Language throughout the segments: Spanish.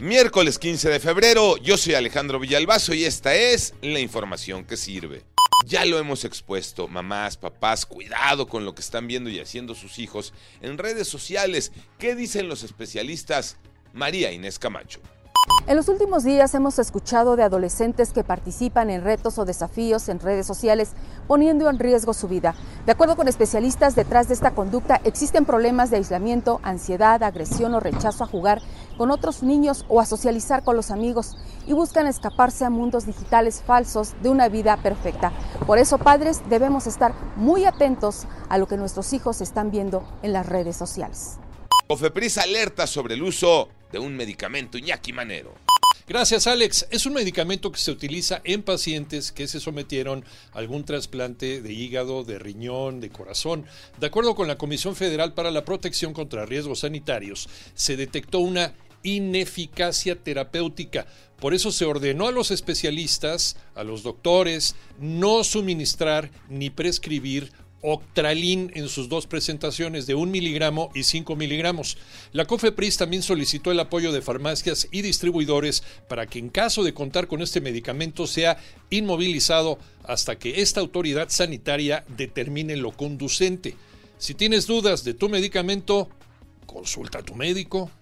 Miércoles 15 de febrero, yo soy Alejandro Villalbazo y esta es la información que sirve. Ya lo hemos expuesto, mamás, papás, cuidado con lo que están viendo y haciendo sus hijos en redes sociales. ¿Qué dicen los especialistas? María Inés Camacho. En los últimos días hemos escuchado de adolescentes que participan en retos o desafíos en redes sociales poniendo en riesgo su vida. De acuerdo con especialistas, detrás de esta conducta existen problemas de aislamiento, ansiedad, agresión o rechazo a jugar con otros niños o a socializar con los amigos y buscan escaparse a mundos digitales falsos de una vida perfecta. Por eso, padres, debemos estar muy atentos a lo que nuestros hijos están viendo en las redes sociales. Cofepris alerta sobre el uso de un medicamento Iñaki Manero. Gracias, Alex. Es un medicamento que se utiliza en pacientes que se sometieron a algún trasplante de hígado, de riñón, de corazón. De acuerdo con la Comisión Federal para la Protección contra Riesgos Sanitarios, se detectó una ineficacia terapéutica. Por eso se ordenó a los especialistas, a los doctores, no suministrar ni prescribir Octralin en sus dos presentaciones de 1 miligramo y 5 miligramos. La COFEPRIS también solicitó el apoyo de farmacias y distribuidores para que en caso de contar con este medicamento sea inmovilizado hasta que esta autoridad sanitaria determine lo conducente. Si tienes dudas de tu medicamento, consulta a tu médico.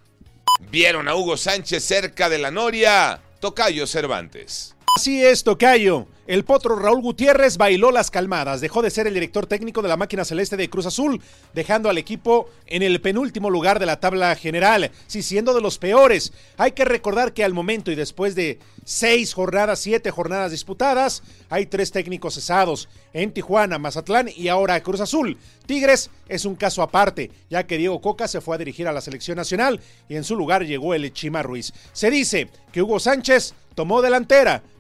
Vieron a Hugo Sánchez cerca de la Noria. Tocayo Cervantes. Así es, Tocayo. El potro Raúl Gutiérrez bailó las calmadas, dejó de ser el director técnico de la máquina celeste de Cruz Azul, dejando al equipo en el penúltimo lugar de la tabla general, sí siendo de los peores. Hay que recordar que al momento y después de seis jornadas, siete jornadas disputadas, hay tres técnicos cesados en Tijuana, Mazatlán y ahora Cruz Azul. Tigres es un caso aparte, ya que Diego Coca se fue a dirigir a la selección nacional y en su lugar llegó el Chima Ruiz. Se dice que Hugo Sánchez tomó delantera